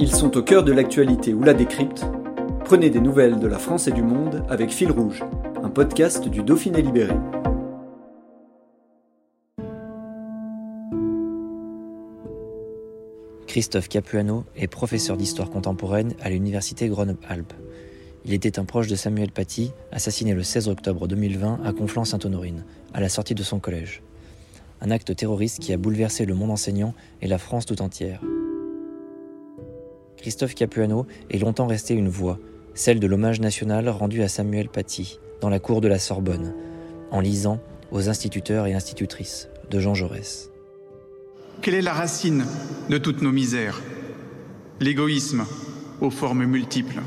Ils sont au cœur de l'actualité ou la décrypte. Prenez des nouvelles de la France et du monde avec Fil Rouge, un podcast du Dauphiné Libéré. Christophe Capuano est professeur d'histoire contemporaine à l'université Grenoble-Alpes. Il était un proche de Samuel Paty, assassiné le 16 octobre 2020 à Conflans-Sainte-Honorine, à la sortie de son collège. Un acte terroriste qui a bouleversé le monde enseignant et la France tout entière. Christophe Capuano est longtemps resté une voix, celle de l'hommage national rendu à Samuel Paty, dans la cour de la Sorbonne, en lisant aux instituteurs et institutrices de Jean Jaurès. Quelle est la racine de toutes nos misères? L'égoïsme aux formes multiples.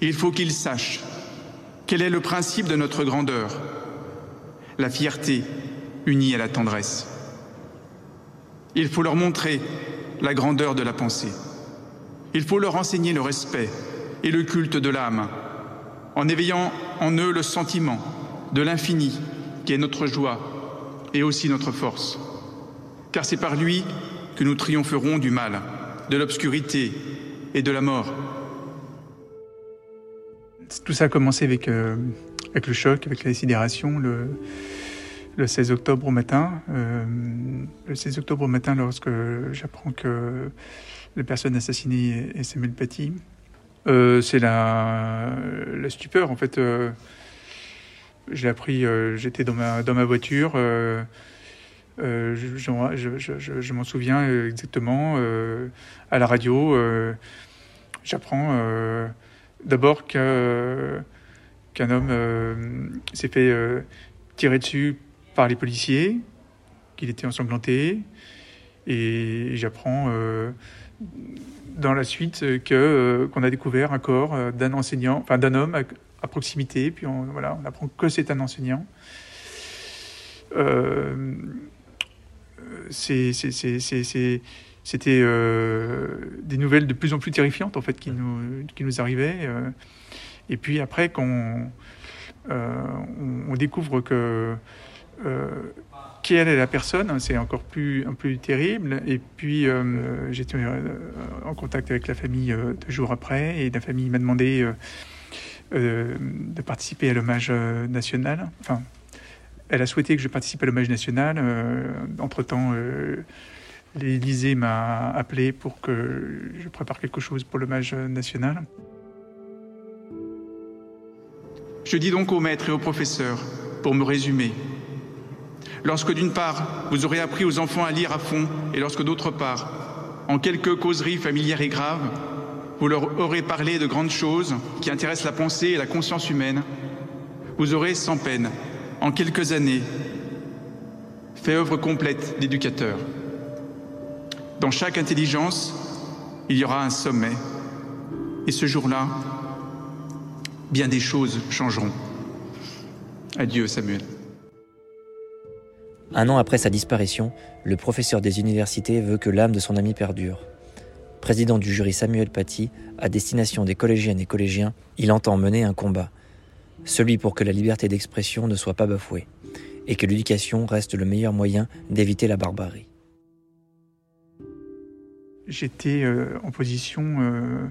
Il faut qu'ils sachent quel est le principe de notre grandeur, la fierté unie à la tendresse. Il faut leur montrer la grandeur de la pensée. Il faut leur enseigner le respect et le culte de l'âme, en éveillant en eux le sentiment de l'infini qui est notre joie et aussi notre force. Car c'est par lui que nous triompherons du mal, de l'obscurité et de la mort. Tout ça a commencé avec, euh, le choc, avec la décidération, le, le 16 octobre au matin. Euh, le 16 octobre au matin, lorsque j'apprends que la personne assassinée est Samuel Paty, euh, c'est la, stupeur en fait. Euh, j'ai appris, j'étais dans ma, voiture, je m'en souviens exactement, à la radio, j'apprends d'abord qu'un homme s'est fait tirer dessus par les policiers, qu'il était ensanglanté. Et j'apprends euh, dans la suite que euh, qu'on a découvert un corps euh, d'un enseignant, enfin d'un homme à, proximité. Puis on, voilà, on apprend que c'est un enseignant. Euh, c'était euh, des nouvelles de plus en plus terrifiantes en fait qui nous qui nous arrivaient. et puis après, quand on découvre que euh, quelle est la personne, c'est encore plus, un peu terrible. Et puis, euh, j'étais euh, en contact avec la famille deux jours après, et la famille m'a demandé de participer à l'hommage national. Enfin, elle a souhaité que je participe à l'hommage national. Entre-temps, l'Élysée m'a appelé pour que je prépare quelque chose pour l'hommage national. Je dis donc aux maîtres et aux professeurs, pour me résumer, lorsque d'une part, vous aurez appris aux enfants à lire à fond, et lorsque d'autre part, en quelques causeries familières et graves, vous leur aurez parlé de grandes choses qui intéressent la pensée et la conscience humaine, vous aurez sans peine, en quelques années, fait œuvre complète d'éducateur. Dans chaque intelligence, il y aura un sommet. Et ce jour-là, bien des choses changeront. Adieu Samuel. Un an après sa disparition, le professeur des universités veut que l'âme de son ami perdure. Président du jury Samuel Paty, à destination des collégiennes et collégiens, il entend mener un combat, celui pour que la liberté d'expression ne soit pas bafouée, et que l'éducation reste le meilleur moyen d'éviter la barbarie. J'étais euh, en position euh,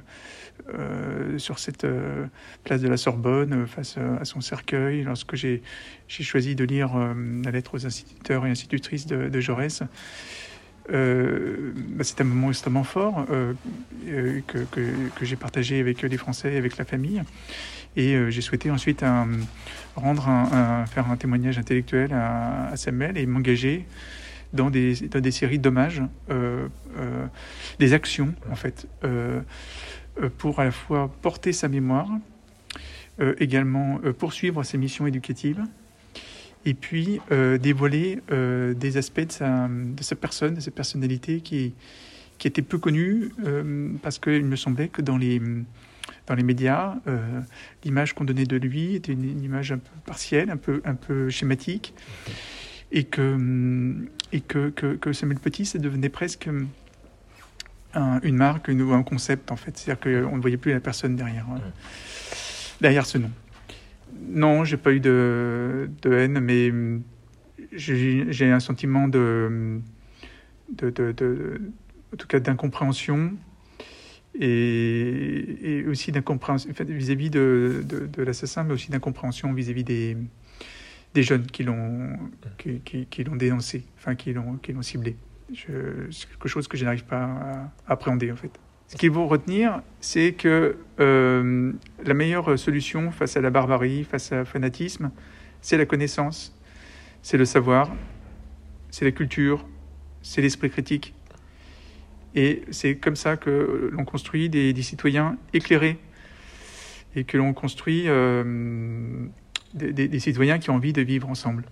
sur cette euh, place de la Sorbonne euh, face à son cercueil lorsque j'ai choisi de lire la lettre aux instituteurs et institutrices de, Jaurès. Euh, bah c'est un moment extrêmement fort euh, que, j'ai partagé avec les Français, avec la famille. Et euh, j'ai souhaité ensuite faire un témoignage intellectuel à, à Samuel et m'engager dans des séries d'hommages, des actions en fait. Euh, pour à la fois porter sa mémoire, euh, également euh, poursuivre ses missions éducatives et puis dévoiler des aspects de sa, personne, de sa personnalité qui, qui était peu connue, parce qu'il me semblait que dans les, dans les médias, l'image qu'on donnait de lui était une, image un peu partielle, un peu, un peu schématique, et que, et que, que Samuel Petit, ça devenait presque une marque ou un concept en fait. C'est-à-dire qu'on ne voyait plus la personne derrière, euh, derrière ce nom. Non, j'ai pas eu de, de haine, mais hum, j'ai un sentiment de, de, de, en tout cas d'incompréhension et, aussi d'incompréhension vis-à-vis de, de, l'assassin, mais aussi d'incompréhension vis-à-vis des, des jeunes qui l'ont qui, qui, qui dénoncé, enfin qui l'ont ciblé c'est quelque chose que je n'arrive pas à appréhender en fait. Ce qu'il faut retenir, c'est que euh, la meilleure solution face à la barbarie, face à fanatisme, c'est la connaissance, c'est le savoir, c'est la culture, c'est l'esprit critique. Et c'est comme ça que l'on construit des, citoyens éclairés et que l'on construit euh, des, des, citoyens qui ont envie de vivre ensemble.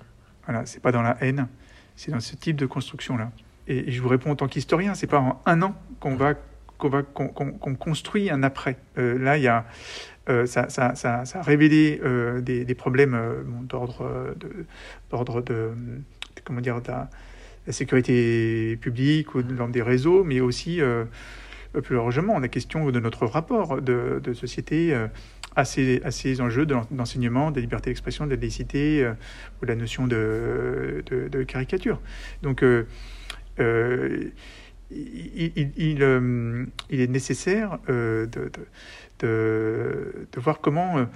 Voilà, c'est pas dans la haine, c'est dans ce type de construction-là et je vous réponds en tant qu'historien, c'est pas en un an qu'on va qu'on va qu'on construit un après. Euh, là, il y a euh, ça, ça, ça, ça, a révélé euh, des, des, problèmes d'ordre de, d'ordre de, comment dire de la, sécurité publique ou dans des réseaux, mais aussi plus largement la question de notre rapport de, de société à ces, à ces, enjeux d'enseignement, de liberté d'expression, de la laïcité ou la notion de, de, de caricature. Donc euh, il, euh, il, est nécessaire euh, de, de, de, voir comment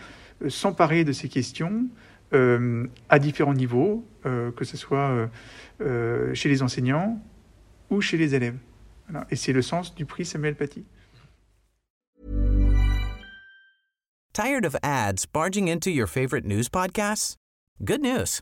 s'emparer de ces questions à différents niveaux, que ce soit chez les enseignants ou chez les élèves. Voilà. Et c'est le sens du prix Samuel Paty. Tired of ads barging into your favorite news podcasts? Good news.